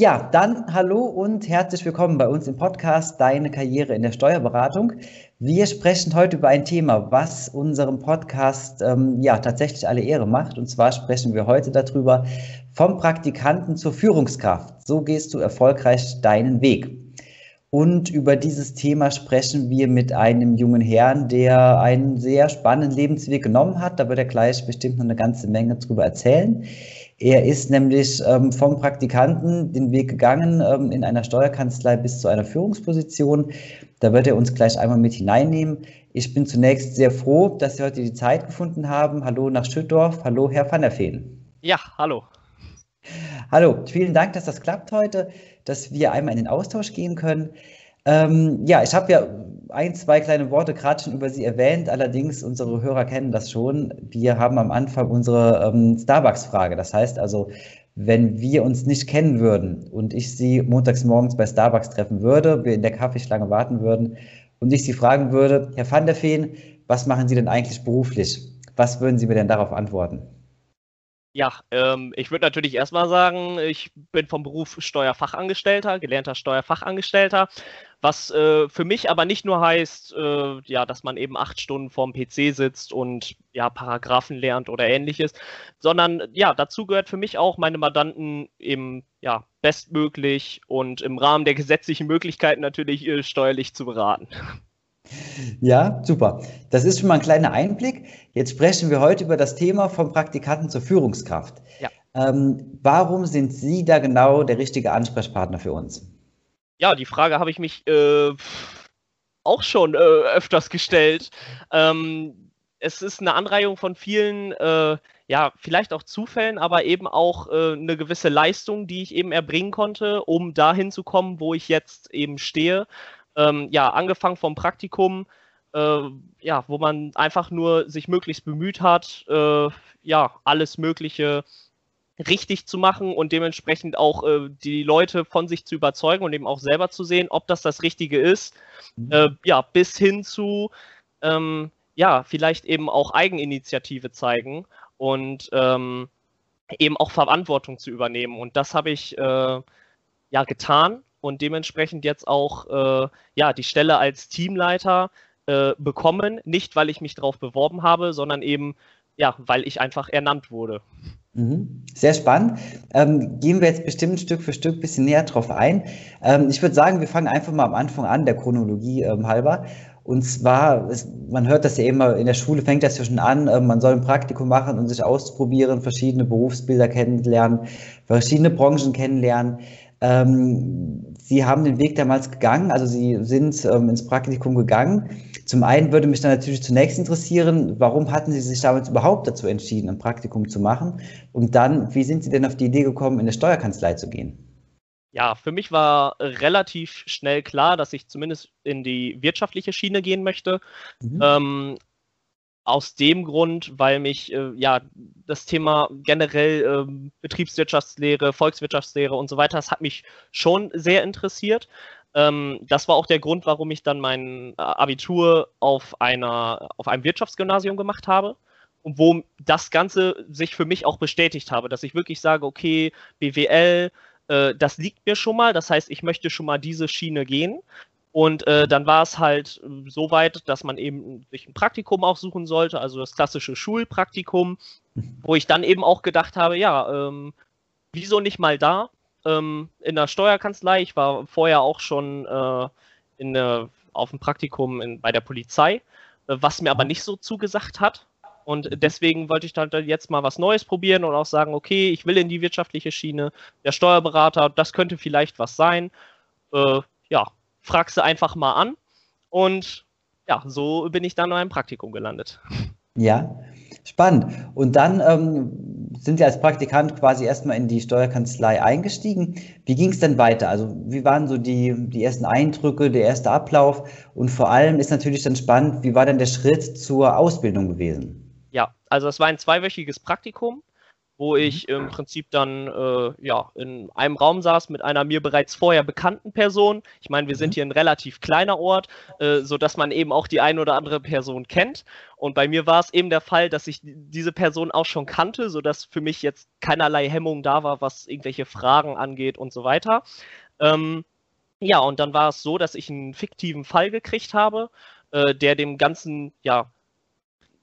Ja, dann hallo und herzlich willkommen bei uns im Podcast Deine Karriere in der Steuerberatung. Wir sprechen heute über ein Thema, was unserem Podcast ähm, ja tatsächlich alle Ehre macht. Und zwar sprechen wir heute darüber vom Praktikanten zur Führungskraft. So gehst du erfolgreich deinen Weg. Und über dieses Thema sprechen wir mit einem jungen Herrn, der einen sehr spannenden Lebensweg genommen hat. Da wird er gleich bestimmt noch eine ganze Menge drüber erzählen. Er ist nämlich ähm, vom Praktikanten den Weg gegangen ähm, in einer Steuerkanzlei bis zu einer Führungsposition. Da wird er uns gleich einmal mit hineinnehmen. Ich bin zunächst sehr froh, dass Sie heute die Zeit gefunden haben. Hallo nach Schüttdorf. Hallo, Herr van der Feen. Ja, hallo. Hallo, vielen Dank, dass das klappt heute dass wir einmal in den Austausch gehen können. Ähm, ja, ich habe ja ein, zwei kleine Worte gerade schon über Sie erwähnt, allerdings unsere Hörer kennen das schon. Wir haben am Anfang unsere ähm, Starbucks-Frage. Das heißt also, wenn wir uns nicht kennen würden und ich Sie montags morgens bei Starbucks treffen würde, wir in der Kaffeeschlange warten würden und ich Sie fragen würde, Herr van der Feen, was machen Sie denn eigentlich beruflich? Was würden Sie mir denn darauf antworten? Ja, ähm, ich würde natürlich erstmal sagen, ich bin vom Beruf Steuerfachangestellter, gelernter Steuerfachangestellter, was äh, für mich aber nicht nur heißt, äh, ja, dass man eben acht Stunden vorm PC sitzt und ja, Paragraphen lernt oder ähnliches, sondern ja, dazu gehört für mich auch, meine Mandanten eben ja, bestmöglich und im Rahmen der gesetzlichen Möglichkeiten natürlich äh, steuerlich zu beraten. Ja, super. Das ist schon mal ein kleiner Einblick. Jetzt sprechen wir heute über das Thema vom Praktikanten zur Führungskraft. Ja. Ähm, warum sind Sie da genau der richtige Ansprechpartner für uns? Ja, die Frage habe ich mich äh, auch schon äh, öfters gestellt. Ähm, es ist eine Anreihung von vielen, äh, ja, vielleicht auch Zufällen, aber eben auch äh, eine gewisse Leistung, die ich eben erbringen konnte, um dahin zu kommen, wo ich jetzt eben stehe ähm, ja, angefangen vom Praktikum, äh, ja, wo man einfach nur sich möglichst bemüht hat, äh, ja, alles Mögliche richtig zu machen und dementsprechend auch äh, die Leute von sich zu überzeugen und eben auch selber zu sehen, ob das das Richtige ist. Mhm. Äh, ja, bis hin zu, ähm, ja, vielleicht eben auch Eigeninitiative zeigen und ähm, eben auch Verantwortung zu übernehmen. Und das habe ich äh, ja getan und dementsprechend jetzt auch äh, ja, die Stelle als Teamleiter äh, bekommen. Nicht, weil ich mich darauf beworben habe, sondern eben, ja, weil ich einfach ernannt wurde. Mhm. Sehr spannend. Ähm, gehen wir jetzt bestimmt Stück für Stück ein bisschen näher drauf ein. Ähm, ich würde sagen, wir fangen einfach mal am Anfang an, der Chronologie ähm, halber. Und zwar, es, man hört das ja immer, in der Schule fängt das ja schon an, äh, man soll ein Praktikum machen und sich ausprobieren, verschiedene Berufsbilder kennenlernen, verschiedene Branchen kennenlernen. Ähm, Sie haben den Weg damals gegangen, also Sie sind ähm, ins Praktikum gegangen. Zum einen würde mich dann natürlich zunächst interessieren, warum hatten Sie sich damals überhaupt dazu entschieden, ein Praktikum zu machen? Und dann, wie sind Sie denn auf die Idee gekommen, in eine Steuerkanzlei zu gehen? Ja, für mich war relativ schnell klar, dass ich zumindest in die wirtschaftliche Schiene gehen möchte. Mhm. Ähm, aus dem Grund, weil mich äh, ja das Thema generell äh, Betriebswirtschaftslehre, Volkswirtschaftslehre und so weiter, das hat mich schon sehr interessiert. Ähm, das war auch der Grund, warum ich dann mein äh, Abitur auf einer auf einem Wirtschaftsgymnasium gemacht habe und wo das Ganze sich für mich auch bestätigt habe, dass ich wirklich sage, okay, BWL, äh, das liegt mir schon mal, das heißt, ich möchte schon mal diese Schiene gehen. Und äh, dann war es halt äh, so weit, dass man eben sich ein Praktikum auch suchen sollte, also das klassische Schulpraktikum, wo ich dann eben auch gedacht habe, ja, ähm, wieso nicht mal da ähm, in der Steuerkanzlei? Ich war vorher auch schon äh, in, äh, auf dem Praktikum in, bei der Polizei, äh, was mir aber nicht so zugesagt hat. Und deswegen wollte ich dann jetzt mal was Neues probieren und auch sagen, okay, ich will in die wirtschaftliche Schiene. Der Steuerberater, das könnte vielleicht was sein. Äh, ja, fragst du einfach mal an. Und ja, so bin ich dann in einem Praktikum gelandet. Ja, spannend. Und dann ähm, sind Sie als Praktikant quasi erstmal in die Steuerkanzlei eingestiegen. Wie ging es denn weiter? Also wie waren so die, die ersten Eindrücke, der erste Ablauf? Und vor allem ist natürlich dann spannend, wie war denn der Schritt zur Ausbildung gewesen? Ja, also es war ein zweiwöchiges Praktikum wo mhm. ich im Prinzip dann äh, ja, in einem Raum saß mit einer mir bereits vorher bekannten Person. Ich meine, wir sind mhm. hier ein relativ kleiner Ort, äh, sodass man eben auch die eine oder andere Person kennt. Und bei mir war es eben der Fall, dass ich diese Person auch schon kannte, sodass für mich jetzt keinerlei Hemmung da war, was irgendwelche Fragen angeht und so weiter. Ähm, ja, und dann war es so, dass ich einen fiktiven Fall gekriegt habe, äh, der dem Ganzen ja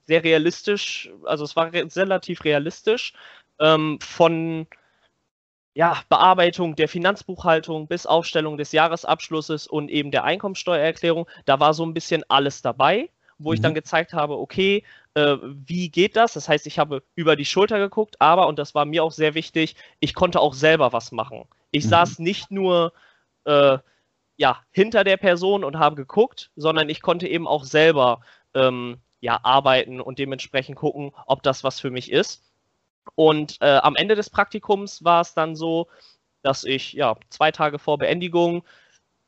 sehr realistisch, also es war re relativ realistisch, ähm, von ja, Bearbeitung der Finanzbuchhaltung bis Aufstellung des Jahresabschlusses und eben der Einkommensteuererklärung. Da war so ein bisschen alles dabei, wo mhm. ich dann mhm. gezeigt habe, okay, äh, wie geht das? Das heißt, ich habe über die Schulter geguckt, aber, und das war mir auch sehr wichtig, ich konnte auch selber was machen. Ich mhm. saß nicht nur äh, ja, hinter der Person und habe geguckt, sondern ich konnte eben auch selber ähm, ja, arbeiten und dementsprechend gucken, ob das was für mich ist. Und äh, am Ende des Praktikums war es dann so, dass ich ja zwei Tage vor Beendigung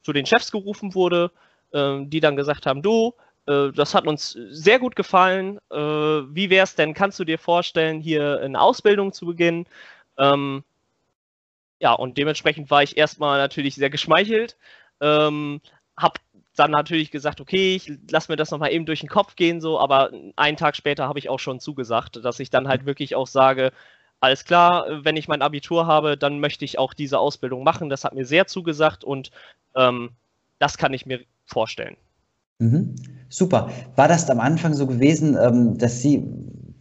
zu den Chefs gerufen wurde, äh, die dann gesagt haben, du, äh, das hat uns sehr gut gefallen. Äh, wie wäre es denn, kannst du dir vorstellen, hier eine Ausbildung zu beginnen? Ähm, ja, und dementsprechend war ich erstmal natürlich sehr geschmeichelt. Ähm, hab dann natürlich gesagt, okay, ich lasse mir das nochmal eben durch den Kopf gehen, so, aber einen Tag später habe ich auch schon zugesagt, dass ich dann halt wirklich auch sage, alles klar, wenn ich mein Abitur habe, dann möchte ich auch diese Ausbildung machen. Das hat mir sehr zugesagt und ähm, das kann ich mir vorstellen. Mhm. Super. War das am Anfang so gewesen, ähm, dass Sie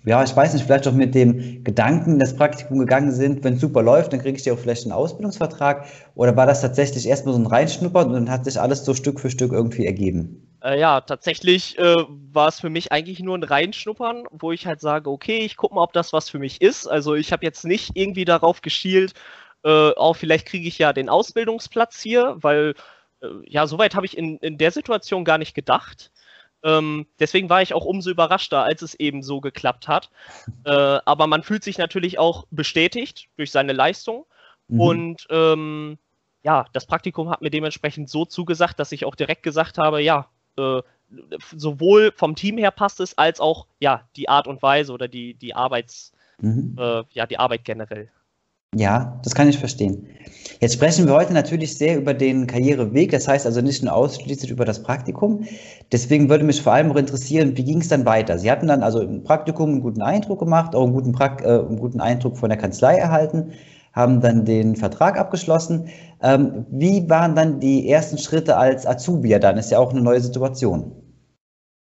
ja, ich weiß nicht, vielleicht auch mit dem Gedanken in das Praktikum gegangen sind, wenn es super läuft, dann kriege ich ja auch vielleicht einen Ausbildungsvertrag? Oder war das tatsächlich erstmal so ein Reinschnuppern und dann hat sich alles so Stück für Stück irgendwie ergeben? Äh, ja, tatsächlich äh, war es für mich eigentlich nur ein Reinschnuppern, wo ich halt sage, okay, ich gucke mal, ob das was für mich ist. Also ich habe jetzt nicht irgendwie darauf geschielt, äh, auch vielleicht kriege ich ja den Ausbildungsplatz hier, weil äh, ja, soweit habe ich in, in der Situation gar nicht gedacht. Ähm, deswegen war ich auch umso überraschter, als es eben so geklappt hat. Äh, aber man fühlt sich natürlich auch bestätigt durch seine Leistung. Mhm. Und ähm, ja, das Praktikum hat mir dementsprechend so zugesagt, dass ich auch direkt gesagt habe, ja, äh, sowohl vom Team her passt es, als auch ja die Art und Weise oder die, die Arbeits, mhm. äh, ja, die Arbeit generell. Ja, das kann ich verstehen. Jetzt sprechen wir heute natürlich sehr über den Karriereweg, das heißt also nicht nur ausschließlich über das Praktikum. Deswegen würde mich vor allem auch interessieren, wie ging es dann weiter? Sie hatten dann also im Praktikum einen guten Eindruck gemacht, auch einen guten, Prakt äh, einen guten Eindruck von der Kanzlei erhalten, haben dann den Vertrag abgeschlossen. Ähm, wie waren dann die ersten Schritte als Azubi? Dann ist ja auch eine neue Situation.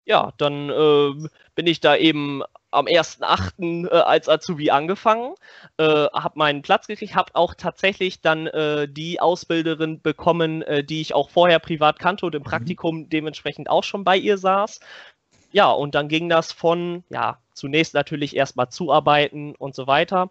Ja, dann äh, bin ich da eben am 1.8. Äh, als Azubi angefangen, äh, habe meinen Platz gekriegt, habe auch tatsächlich dann äh, die Ausbilderin bekommen, äh, die ich auch vorher privat kannte und im mhm. Praktikum dementsprechend auch schon bei ihr saß. Ja, und dann ging das von, ja, zunächst natürlich erstmal zuarbeiten und so weiter.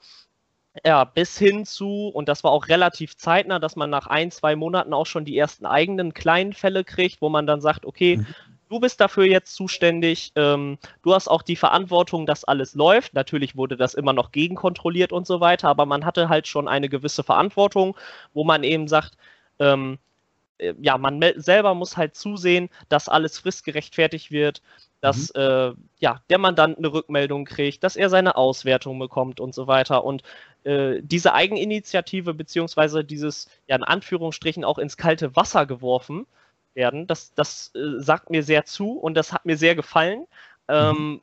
Ja, bis hin zu, und das war auch relativ zeitnah, dass man nach ein, zwei Monaten auch schon die ersten eigenen kleinen Fälle kriegt, wo man dann sagt, okay, mhm du bist dafür jetzt zuständig. Ähm, du hast auch die Verantwortung, dass alles läuft. Natürlich wurde das immer noch gegenkontrolliert und so weiter, aber man hatte halt schon eine gewisse Verantwortung, wo man eben sagt, ähm, äh, ja, man selber muss halt zusehen, dass alles fristgerecht fertig wird, dass mhm. äh, ja, der Mandant eine Rückmeldung kriegt, dass er seine Auswertung bekommt und so weiter. Und äh, diese Eigeninitiative beziehungsweise dieses, ja, in Anführungsstrichen auch ins kalte Wasser geworfen, werden. Das, das äh, sagt mir sehr zu und das hat mir sehr gefallen. Ähm, mhm.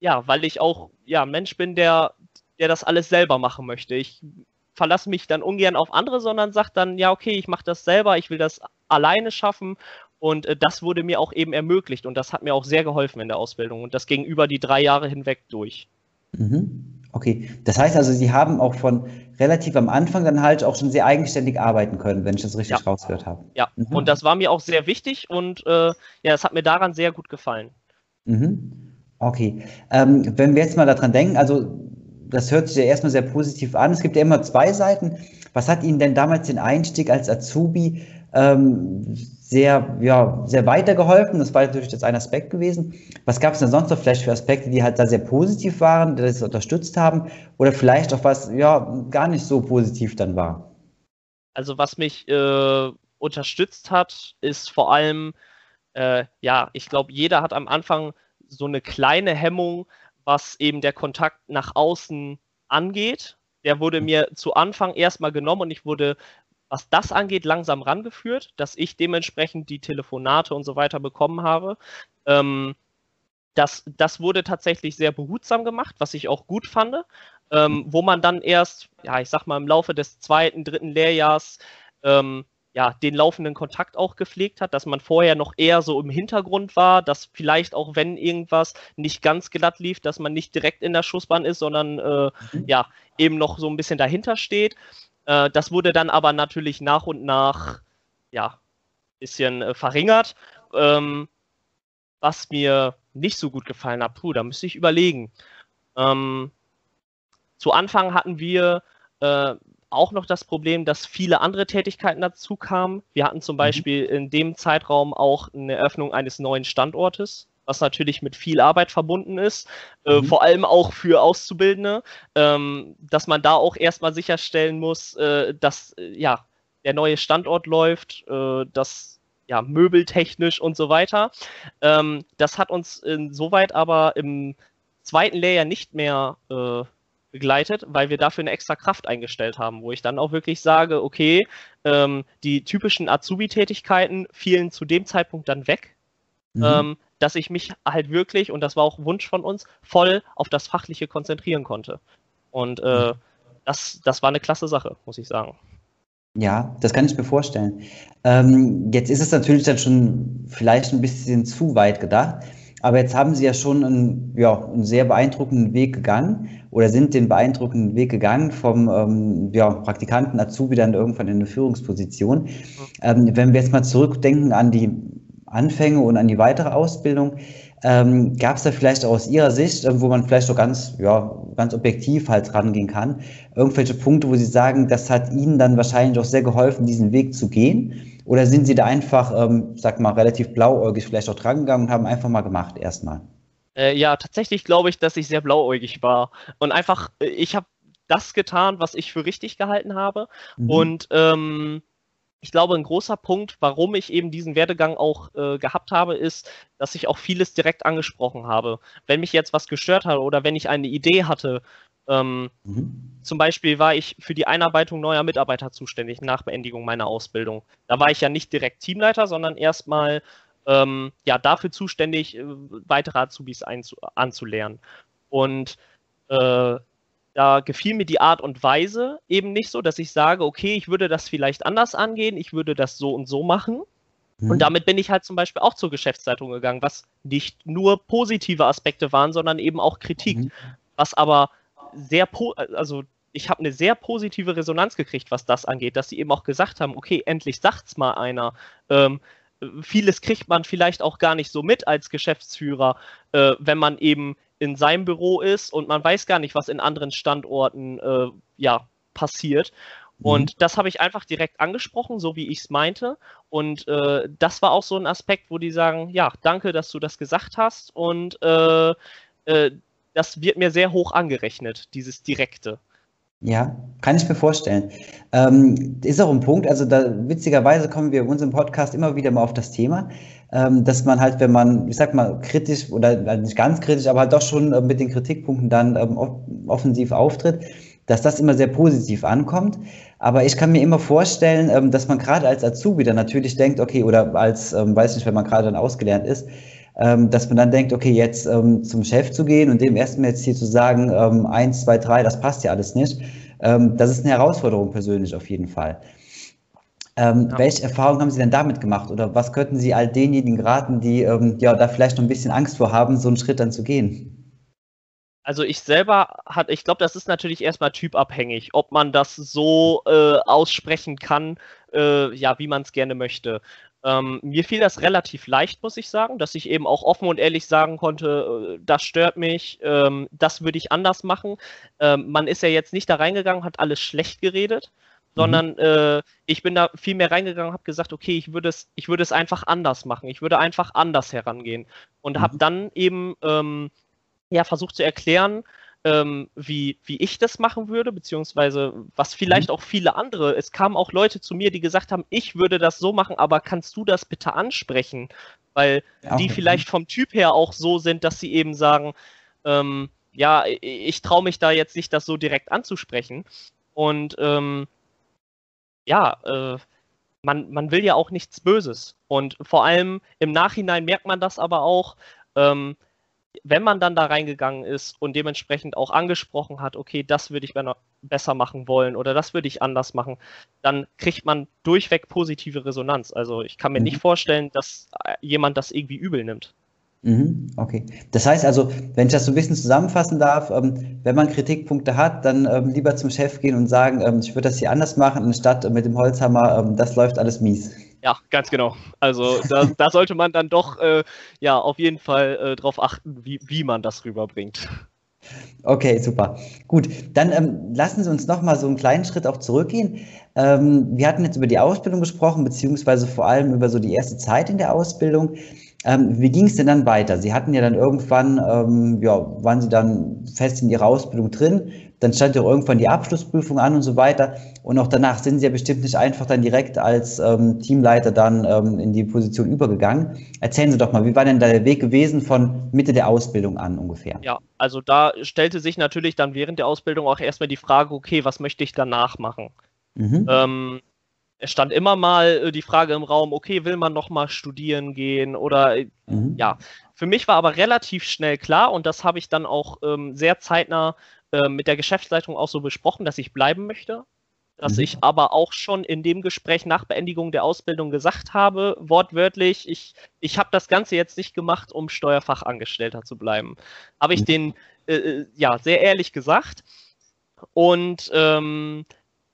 Ja, weil ich auch ja, Mensch bin, der, der das alles selber machen möchte. Ich verlasse mich dann ungern auf andere, sondern sage dann, ja, okay, ich mache das selber, ich will das alleine schaffen. Und äh, das wurde mir auch eben ermöglicht und das hat mir auch sehr geholfen in der Ausbildung und das ging über die drei Jahre hinweg durch. Mhm. Okay, das heißt also, Sie haben auch von relativ am Anfang dann halt auch schon sehr eigenständig arbeiten können, wenn ich das richtig ja. rausgehört habe. Ja, mhm. und das war mir auch sehr wichtig und äh, ja, es hat mir daran sehr gut gefallen. Mhm. Okay, ähm, wenn wir jetzt mal daran denken, also das hört sich ja erstmal sehr positiv an. Es gibt ja immer zwei Seiten. Was hat Ihnen denn damals den Einstieg als Azubi ähm, sehr, ja, sehr weitergeholfen. Das war natürlich jetzt ein Aspekt gewesen. Was gab es denn sonst noch vielleicht für Aspekte, die halt da sehr positiv waren, die das unterstützt haben? Oder vielleicht auch was, ja, gar nicht so positiv dann war? Also was mich äh, unterstützt hat, ist vor allem, äh, ja, ich glaube, jeder hat am Anfang so eine kleine Hemmung, was eben der Kontakt nach außen angeht. der wurde mir zu Anfang erstmal genommen und ich wurde, was das angeht, langsam rangeführt, dass ich dementsprechend die Telefonate und so weiter bekommen habe. Ähm, das, das wurde tatsächlich sehr behutsam gemacht, was ich auch gut fand, ähm, wo man dann erst, ja, ich sag mal, im Laufe des zweiten, dritten Lehrjahrs ähm, ja, den laufenden Kontakt auch gepflegt hat, dass man vorher noch eher so im Hintergrund war, dass vielleicht auch wenn irgendwas nicht ganz glatt lief, dass man nicht direkt in der Schussbahn ist, sondern äh, mhm. ja, eben noch so ein bisschen dahinter steht. Äh, das wurde dann aber natürlich nach und nach, ja, bisschen äh, verringert. Ähm, was mir nicht so gut gefallen hat, puh, da müsste ich überlegen. Ähm, zu Anfang hatten wir äh, auch noch das Problem, dass viele andere Tätigkeiten dazu kamen. Wir hatten zum mhm. Beispiel in dem Zeitraum auch eine Eröffnung eines neuen Standortes, was natürlich mit viel Arbeit verbunden ist, äh, mhm. äh, vor allem auch für Auszubildende, ähm, dass man da auch erstmal sicherstellen muss, äh, dass äh, ja, der neue Standort läuft, äh, dass ja, möbeltechnisch und so weiter. Ähm, das hat uns insoweit aber im zweiten Layer nicht mehr äh, begleitet, weil wir dafür eine extra Kraft eingestellt haben, wo ich dann auch wirklich sage, okay, ähm, die typischen Azubi-Tätigkeiten fielen zu dem Zeitpunkt dann weg, mhm. ähm, dass ich mich halt wirklich, und das war auch Wunsch von uns, voll auf das Fachliche konzentrieren konnte. Und äh, mhm. das, das war eine klasse Sache, muss ich sagen. Ja, das kann ich mir vorstellen. Ähm, jetzt ist es natürlich dann schon vielleicht ein bisschen zu weit gedacht. Aber jetzt haben Sie ja schon einen, ja, einen sehr beeindruckenden Weg gegangen oder sind den beeindruckenden Weg gegangen vom ähm, ja, Praktikanten Azubi dann irgendwann in eine Führungsposition. Ähm, wenn wir jetzt mal zurückdenken an die Anfänge und an die weitere Ausbildung, ähm, gab es da vielleicht auch aus Ihrer Sicht, wo man vielleicht so ganz, ja, ganz objektiv halt rangehen kann, irgendwelche Punkte, wo Sie sagen, das hat Ihnen dann wahrscheinlich auch sehr geholfen, diesen Weg zu gehen? Oder sind Sie da einfach, ähm, sag mal, relativ blauäugig vielleicht auch drangegangen und haben einfach mal gemacht erstmal? Äh, ja, tatsächlich glaube ich, dass ich sehr blauäugig war. Und einfach, äh, ich habe das getan, was ich für richtig gehalten habe. Mhm. Und ähm, ich glaube, ein großer Punkt, warum ich eben diesen Werdegang auch äh, gehabt habe, ist, dass ich auch vieles direkt angesprochen habe. Wenn mich jetzt was gestört hat oder wenn ich eine Idee hatte, ähm, mhm. Zum Beispiel war ich für die Einarbeitung neuer Mitarbeiter zuständig nach Beendigung meiner Ausbildung. Da war ich ja nicht direkt Teamleiter, sondern erstmal ähm, ja, dafür zuständig, äh, weitere Azubis anzulernen. Und äh, da gefiel mir die Art und Weise eben nicht so, dass ich sage, okay, ich würde das vielleicht anders angehen, ich würde das so und so machen. Mhm. Und damit bin ich halt zum Beispiel auch zur Geschäftszeitung gegangen, was nicht nur positive Aspekte waren, sondern eben auch Kritik. Mhm. Was aber sehr, also ich habe eine sehr positive Resonanz gekriegt, was das angeht, dass sie eben auch gesagt haben, okay, endlich sagt's mal einer. Ähm, vieles kriegt man vielleicht auch gar nicht so mit als Geschäftsführer, äh, wenn man eben in seinem Büro ist und man weiß gar nicht, was in anderen Standorten äh, ja passiert. Mhm. Und das habe ich einfach direkt angesprochen, so wie ich es meinte. Und äh, das war auch so ein Aspekt, wo die sagen, ja, danke, dass du das gesagt hast. Und äh, äh das wird mir sehr hoch angerechnet, dieses Direkte. Ja, kann ich mir vorstellen. Ähm, ist auch ein Punkt, also da witzigerweise kommen wir in unserem Podcast immer wieder mal auf das Thema, ähm, dass man halt, wenn man, ich sag mal, kritisch oder nicht ganz kritisch, aber halt doch schon äh, mit den Kritikpunkten dann ähm, offensiv auftritt, dass das immer sehr positiv ankommt. Aber ich kann mir immer vorstellen, ähm, dass man gerade als Azubi dann natürlich denkt, okay, oder als, ähm, weiß nicht, wenn man gerade dann ausgelernt ist, dass man dann denkt, okay, jetzt ähm, zum Chef zu gehen und dem erstmal jetzt hier zu sagen, ähm, eins, zwei, drei, das passt ja alles nicht, ähm, das ist eine Herausforderung persönlich auf jeden Fall. Ähm, ja. Welche Erfahrungen haben Sie denn damit gemacht oder was könnten Sie all denjenigen raten, die ähm, ja da vielleicht noch ein bisschen Angst vor haben, so einen Schritt dann zu gehen? Also ich selber hat, ich glaube, das ist natürlich erstmal typabhängig, ob man das so äh, aussprechen kann, äh, ja, wie man es gerne möchte. Ähm, mir fiel das relativ leicht, muss ich sagen, dass ich eben auch offen und ehrlich sagen konnte, äh, das stört mich, ähm, das würde ich anders machen. Ähm, man ist ja jetzt nicht da reingegangen, hat alles schlecht geredet, mhm. sondern äh, ich bin da viel mehr reingegangen, und habe gesagt, okay, ich würde es, ich würde es einfach anders machen, ich würde einfach anders herangehen und mhm. habe dann eben ähm, ja versucht zu erklären, ähm, wie, wie ich das machen würde, beziehungsweise was vielleicht mhm. auch viele andere. Es kamen auch Leute zu mir, die gesagt haben, ich würde das so machen, aber kannst du das bitte ansprechen? Weil ja, die vielleicht vom Typ her auch so sind, dass sie eben sagen, ähm, ja, ich traue mich da jetzt nicht, das so direkt anzusprechen. Und ähm, ja, äh, man, man will ja auch nichts Böses. Und vor allem im Nachhinein merkt man das aber auch, ähm, wenn man dann da reingegangen ist und dementsprechend auch angesprochen hat, okay, das würde ich besser machen wollen oder das würde ich anders machen, dann kriegt man durchweg positive Resonanz. Also ich kann mir mhm. nicht vorstellen, dass äh, jemand das irgendwie übel nimmt. Mhm, okay. Das heißt also, wenn ich das so ein bisschen zusammenfassen darf, ähm, wenn man Kritikpunkte hat, dann ähm, lieber zum Chef gehen und sagen, ähm, ich würde das hier anders machen, anstatt mit dem Holzhammer, ähm, das läuft alles mies. Ja, ganz genau. Also da, da sollte man dann doch äh, ja auf jeden Fall äh, darauf achten, wie, wie man das rüberbringt. Okay, super. Gut, dann ähm, lassen Sie uns noch mal so einen kleinen Schritt auch zurückgehen. Ähm, wir hatten jetzt über die Ausbildung gesprochen, beziehungsweise vor allem über so die erste Zeit in der Ausbildung. Ähm, wie ging es denn dann weiter? Sie hatten ja dann irgendwann, ähm, ja, waren Sie dann fest in Ihrer Ausbildung drin, dann stand ja irgendwann die Abschlussprüfung an und so weiter. Und auch danach sind Sie ja bestimmt nicht einfach dann direkt als ähm, Teamleiter dann ähm, in die Position übergegangen. Erzählen Sie doch mal, wie war denn da der Weg gewesen von Mitte der Ausbildung an ungefähr? Ja, also da stellte sich natürlich dann während der Ausbildung auch erstmal die Frage, okay, was möchte ich danach machen? Mhm. Ähm, es stand immer mal äh, die Frage im Raum, okay, will man noch mal studieren gehen oder äh, mhm. ja. Für mich war aber relativ schnell klar und das habe ich dann auch ähm, sehr zeitnah äh, mit der Geschäftsleitung auch so besprochen, dass ich bleiben möchte. Dass mhm. ich aber auch schon in dem Gespräch nach Beendigung der Ausbildung gesagt habe, wortwörtlich, ich, ich habe das Ganze jetzt nicht gemacht, um Steuerfachangestellter zu bleiben. Habe ich mhm. den äh, äh, ja sehr ehrlich gesagt. Und ähm,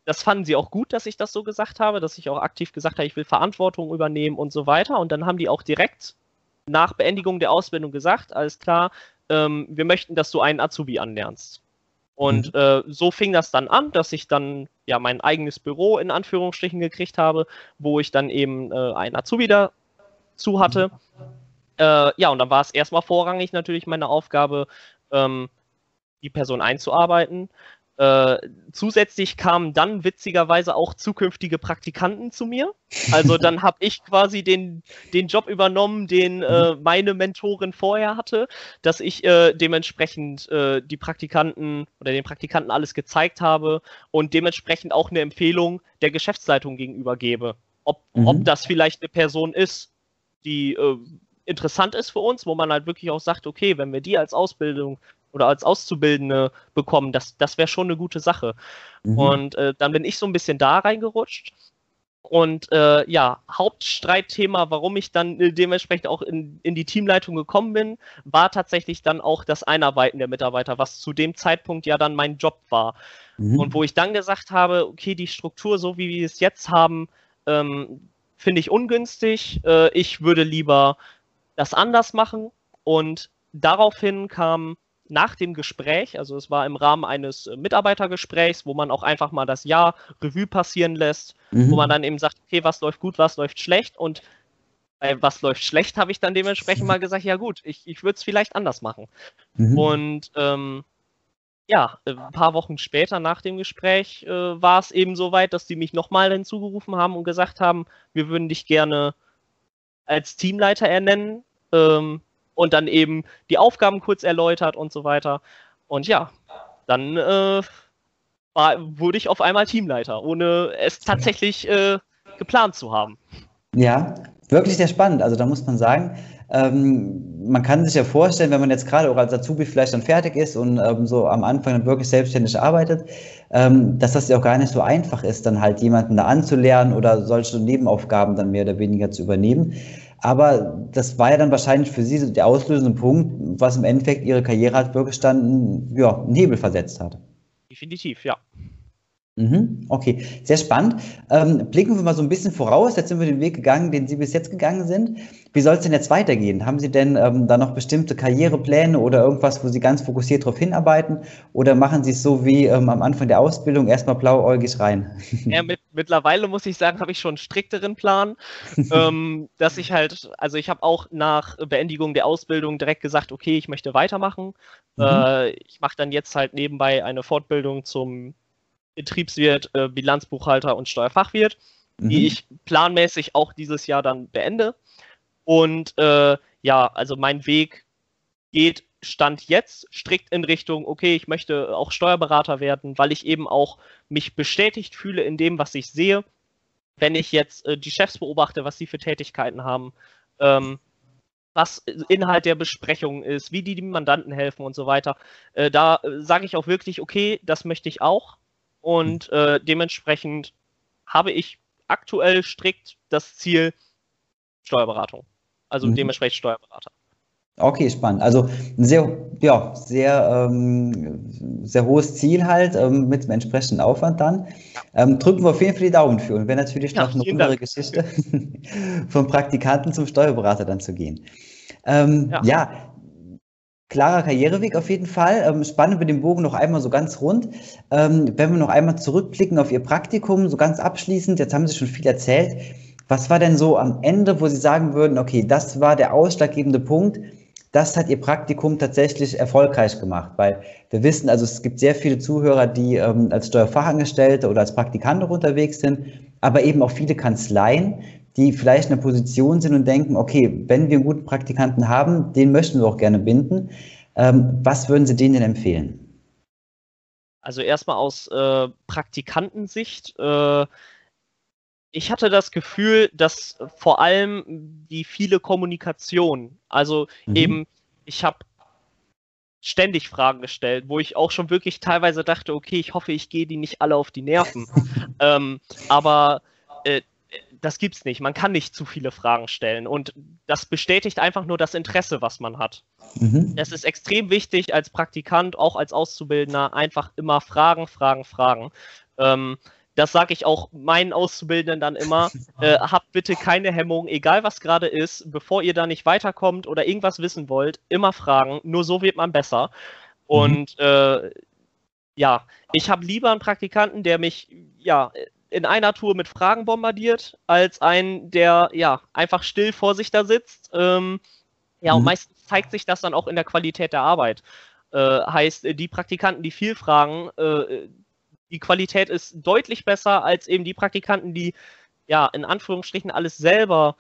das fanden sie auch gut, dass ich das so gesagt habe, dass ich auch aktiv gesagt habe, ich will Verantwortung übernehmen und so weiter. Und dann haben die auch direkt nach Beendigung der Ausbildung gesagt, alles klar, ähm, wir möchten, dass du einen Azubi anlernst. Und mhm. äh, so fing das dann an, dass ich dann ja mein eigenes Büro in Anführungsstrichen gekriegt habe, wo ich dann eben äh, einen Azubi dazu hatte. Mhm. Äh, ja, und dann war es erstmal vorrangig natürlich meine Aufgabe, ähm, die Person einzuarbeiten. Äh, zusätzlich kamen dann witzigerweise auch zukünftige Praktikanten zu mir. Also dann habe ich quasi den, den Job übernommen, den äh, mhm. meine Mentorin vorher hatte, dass ich äh, dementsprechend äh, die Praktikanten oder den Praktikanten alles gezeigt habe und dementsprechend auch eine Empfehlung der Geschäftsleitung gegenüber gebe. Ob, mhm. ob das vielleicht eine Person ist, die äh, interessant ist für uns, wo man halt wirklich auch sagt, okay, wenn wir die als Ausbildung oder als Auszubildende bekommen, das, das wäre schon eine gute Sache. Mhm. Und äh, dann bin ich so ein bisschen da reingerutscht. Und äh, ja, Hauptstreitthema, warum ich dann äh, dementsprechend auch in, in die Teamleitung gekommen bin, war tatsächlich dann auch das Einarbeiten der Mitarbeiter, was zu dem Zeitpunkt ja dann mein Job war. Mhm. Und wo ich dann gesagt habe, okay, die Struktur, so wie wir es jetzt haben, ähm, finde ich ungünstig. Äh, ich würde lieber das anders machen. Und daraufhin kam nach dem Gespräch, also es war im Rahmen eines äh, Mitarbeitergesprächs, wo man auch einfach mal das Jahr Revue passieren lässt, mhm. wo man dann eben sagt, okay, was läuft gut, was läuft schlecht und äh, was läuft schlecht, habe ich dann dementsprechend mal gesagt, ja gut, ich, ich würde es vielleicht anders machen. Mhm. Und ähm, ja, äh, ein paar Wochen später nach dem Gespräch äh, war es eben so weit, dass die mich nochmal hinzugerufen haben und gesagt haben, wir würden dich gerne als Teamleiter ernennen. Ähm, und dann eben die Aufgaben kurz erläutert und so weiter. Und ja, dann äh, war, wurde ich auf einmal Teamleiter, ohne es tatsächlich äh, geplant zu haben. Ja, wirklich sehr spannend. Also da muss man sagen, ähm, man kann sich ja vorstellen, wenn man jetzt gerade auch als Azubi vielleicht dann fertig ist und ähm, so am Anfang dann wirklich selbstständig arbeitet, ähm, dass das ja auch gar nicht so einfach ist, dann halt jemanden da anzulernen oder solche Nebenaufgaben dann mehr oder weniger zu übernehmen. Aber das war ja dann wahrscheinlich für Sie der auslösende Punkt, was im Endeffekt Ihre Karriere halt wirklich dann ja, einen Hebel versetzt hat. Definitiv, ja. Mhm, okay, sehr spannend. Ähm, blicken wir mal so ein bisschen voraus. Jetzt sind wir den Weg gegangen, den Sie bis jetzt gegangen sind. Wie soll es denn jetzt weitergehen? Haben Sie denn ähm, da noch bestimmte Karrierepläne oder irgendwas, wo Sie ganz fokussiert darauf hinarbeiten? Oder machen Sie es so wie ähm, am Anfang der Ausbildung erstmal blauäugig rein? Ja, mit, mittlerweile muss ich sagen, habe ich schon einen strikteren Plan, ähm, dass ich halt, also ich habe auch nach Beendigung der Ausbildung direkt gesagt, okay, ich möchte weitermachen. Mhm. Äh, ich mache dann jetzt halt nebenbei eine Fortbildung zum Betriebswirt, äh, Bilanzbuchhalter und Steuerfachwirt, mhm. die ich planmäßig auch dieses Jahr dann beende. Und äh, ja, also mein Weg geht Stand jetzt strikt in Richtung, okay, ich möchte auch Steuerberater werden, weil ich eben auch mich bestätigt fühle in dem, was ich sehe. Wenn ich jetzt äh, die Chefs beobachte, was sie für Tätigkeiten haben, ähm, was Inhalt der Besprechung ist, wie die, die Mandanten helfen und so weiter, äh, da äh, sage ich auch wirklich, okay, das möchte ich auch. Und äh, dementsprechend habe ich aktuell strikt das Ziel Steuerberatung. Also mhm. dementsprechend Steuerberater. Okay, spannend. Also ein sehr, ja, sehr, ähm, sehr hohes Ziel halt ähm, mit dem entsprechenden Aufwand dann. Ähm, drücken wir auf jeden Fall die Daumen für und wäre natürlich ja, noch eine andere Dank. Geschichte vom Praktikanten zum Steuerberater dann zu gehen. Ähm, ja. ja. Klarer Karriereweg auf jeden Fall. Ähm, spannen wir den Bogen noch einmal so ganz rund. Ähm, wenn wir noch einmal zurückblicken auf Ihr Praktikum, so ganz abschließend, jetzt haben Sie schon viel erzählt. Was war denn so am Ende, wo Sie sagen würden, okay, das war der ausschlaggebende Punkt, das hat Ihr Praktikum tatsächlich erfolgreich gemacht, weil wir wissen, also es gibt sehr viele Zuhörer, die ähm, als Steuerfachangestellte oder als Praktikanten unterwegs sind, aber eben auch viele Kanzleien, die vielleicht in einer Position sind und denken, okay, wenn wir einen guten Praktikanten haben, den möchten wir auch gerne binden. Ähm, was würden Sie denen denn empfehlen? Also erstmal aus äh, Praktikantensicht. Äh, ich hatte das Gefühl, dass vor allem die viele Kommunikation, also mhm. eben, ich habe ständig Fragen gestellt, wo ich auch schon wirklich teilweise dachte, okay, ich hoffe, ich gehe die nicht alle auf die Nerven. ähm, aber äh, das gibt's nicht. Man kann nicht zu viele Fragen stellen und das bestätigt einfach nur das Interesse, was man hat. Mhm. Es ist extrem wichtig als Praktikant, auch als Auszubildender, einfach immer Fragen, Fragen, Fragen. Ähm, das sage ich auch meinen Auszubildenden dann immer, äh, habt bitte keine Hemmung, egal was gerade ist, bevor ihr da nicht weiterkommt oder irgendwas wissen wollt, immer fragen, nur so wird man besser. Und mhm. äh, ja, ich habe lieber einen Praktikanten, der mich ja in einer Tour mit Fragen bombardiert, als einen, der ja einfach still vor sich da sitzt. Ähm, ja, mhm. und meistens zeigt sich das dann auch in der Qualität der Arbeit. Äh, heißt, die Praktikanten, die viel fragen, äh, die Qualität ist deutlich besser als eben die Praktikanten, die ja in Anführungsstrichen alles selber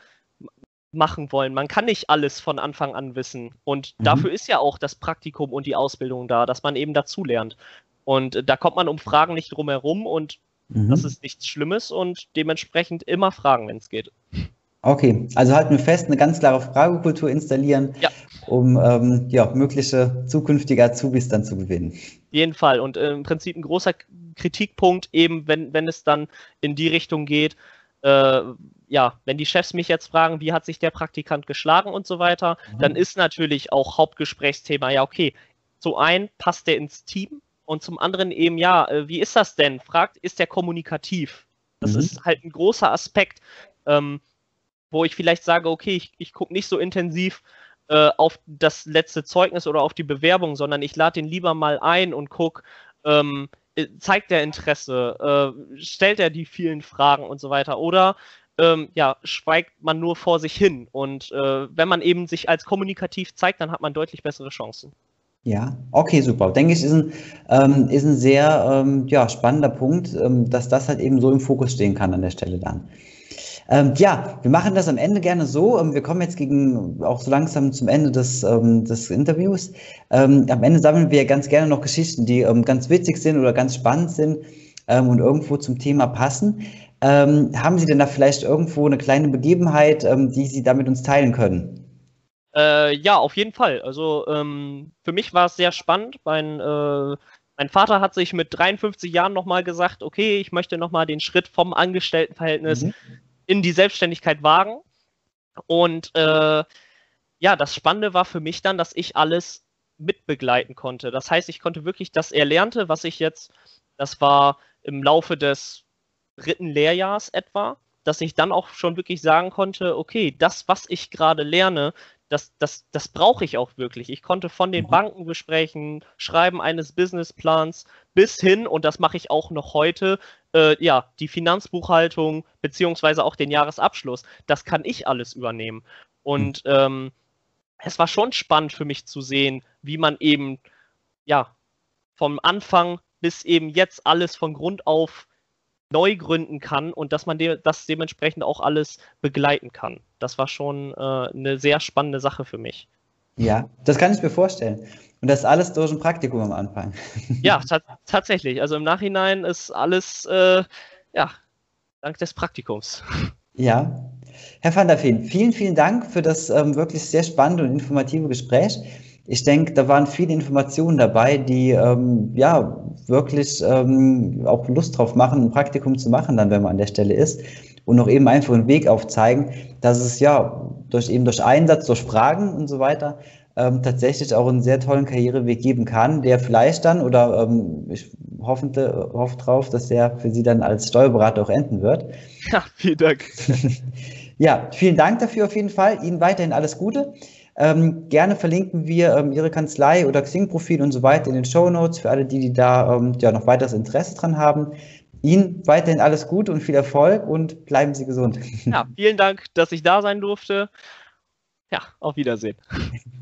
machen wollen. Man kann nicht alles von Anfang an wissen. Und mhm. dafür ist ja auch das Praktikum und die Ausbildung da, dass man eben dazulernt. Und da kommt man um Fragen nicht drum herum und mhm. das ist nichts Schlimmes und dementsprechend immer fragen, wenn es geht. Okay, also halten wir fest, eine ganz klare Fragekultur installieren, ja. um ähm, ja, mögliche zukünftige Azubis dann zu gewinnen. Jeden Fall und äh, im Prinzip ein großer Kritikpunkt eben, wenn, wenn es dann in die Richtung geht, äh, ja, wenn die Chefs mich jetzt fragen, wie hat sich der Praktikant geschlagen und so weiter, mhm. dann ist natürlich auch Hauptgesprächsthema, ja, okay, zum einen passt der ins Team und zum anderen eben, ja, äh, wie ist das denn? Fragt, ist der kommunikativ? Das mhm. ist halt ein großer Aspekt, ähm, wo ich vielleicht sage, okay, ich, ich gucke nicht so intensiv äh, auf das letzte Zeugnis oder auf die Bewerbung, sondern ich lade ihn lieber mal ein und gucke, ähm, äh, zeigt er Interesse, äh, stellt er die vielen Fragen und so weiter oder ähm, ja, schweigt man nur vor sich hin. Und äh, wenn man eben sich als kommunikativ zeigt, dann hat man deutlich bessere Chancen. Ja, okay, super. Denke ich, ist ein, ähm, ist ein sehr ähm, ja, spannender Punkt, ähm, dass das halt eben so im Fokus stehen kann an der Stelle dann. Ähm, ja, wir machen das am Ende gerne so. Ähm, wir kommen jetzt gegen auch so langsam zum Ende des, ähm, des Interviews. Am Ende sammeln wir ganz gerne noch Geschichten, die ganz witzig sind oder ganz spannend sind und irgendwo zum Thema passen. haben Sie denn da vielleicht irgendwo eine kleine Begebenheit, die Sie da mit uns teilen können? Äh, ja, auf jeden Fall. Also für mich war es sehr spannend. Mein, äh, mein Vater hat sich mit 53 Jahren nochmal gesagt, okay, ich möchte nochmal den Schritt vom Angestelltenverhältnis mhm in die Selbstständigkeit wagen. Und äh, ja, das Spannende war für mich dann, dass ich alles mitbegleiten konnte. Das heißt, ich konnte wirklich das erlernte, was ich jetzt, das war im Laufe des dritten Lehrjahrs etwa, dass ich dann auch schon wirklich sagen konnte, okay, das, was ich gerade lerne, das, das, das brauche ich auch wirklich. Ich konnte von den mhm. Banken besprechen, Schreiben eines Businessplans bis hin, und das mache ich auch noch heute, äh, ja, die Finanzbuchhaltung beziehungsweise auch den Jahresabschluss. Das kann ich alles übernehmen. Und mhm. ähm, es war schon spannend für mich zu sehen, wie man eben, ja, vom Anfang bis eben jetzt alles von Grund auf neu gründen kann und dass man de das dementsprechend auch alles begleiten kann. Das war schon äh, eine sehr spannende Sache für mich. Ja, das kann ich mir vorstellen. Und das alles durch ein Praktikum am Anfang. Ja, tatsächlich. Also im Nachhinein ist alles, äh, ja, dank des Praktikums. Ja. Herr van der Feen, vielen, vielen Dank für das ähm, wirklich sehr spannende und informative Gespräch. Ich denke, da waren viele Informationen dabei, die ähm, ja wirklich ähm, auch Lust drauf machen, ein Praktikum zu machen, dann, wenn man an der Stelle ist. Und auch eben einfach einen Weg aufzeigen, dass es ja durch eben durch Einsatz, durch Fragen und so weiter ähm, tatsächlich auch einen sehr tollen Karriereweg geben kann, der vielleicht dann, oder ähm, ich hoffe, hoffe drauf, dass der für Sie dann als Steuerberater auch enden wird. Ja, vielen Dank. ja, vielen Dank dafür auf jeden Fall. Ihnen weiterhin alles Gute. Ähm, gerne verlinken wir ähm, Ihre Kanzlei oder Xing-Profil und so weiter in den Show Notes für alle, die, die da ähm, ja noch weiteres Interesse dran haben. Ihnen weiterhin alles Gute und viel Erfolg und bleiben Sie gesund. Ja, vielen Dank, dass ich da sein durfte. Ja, auf Wiedersehen.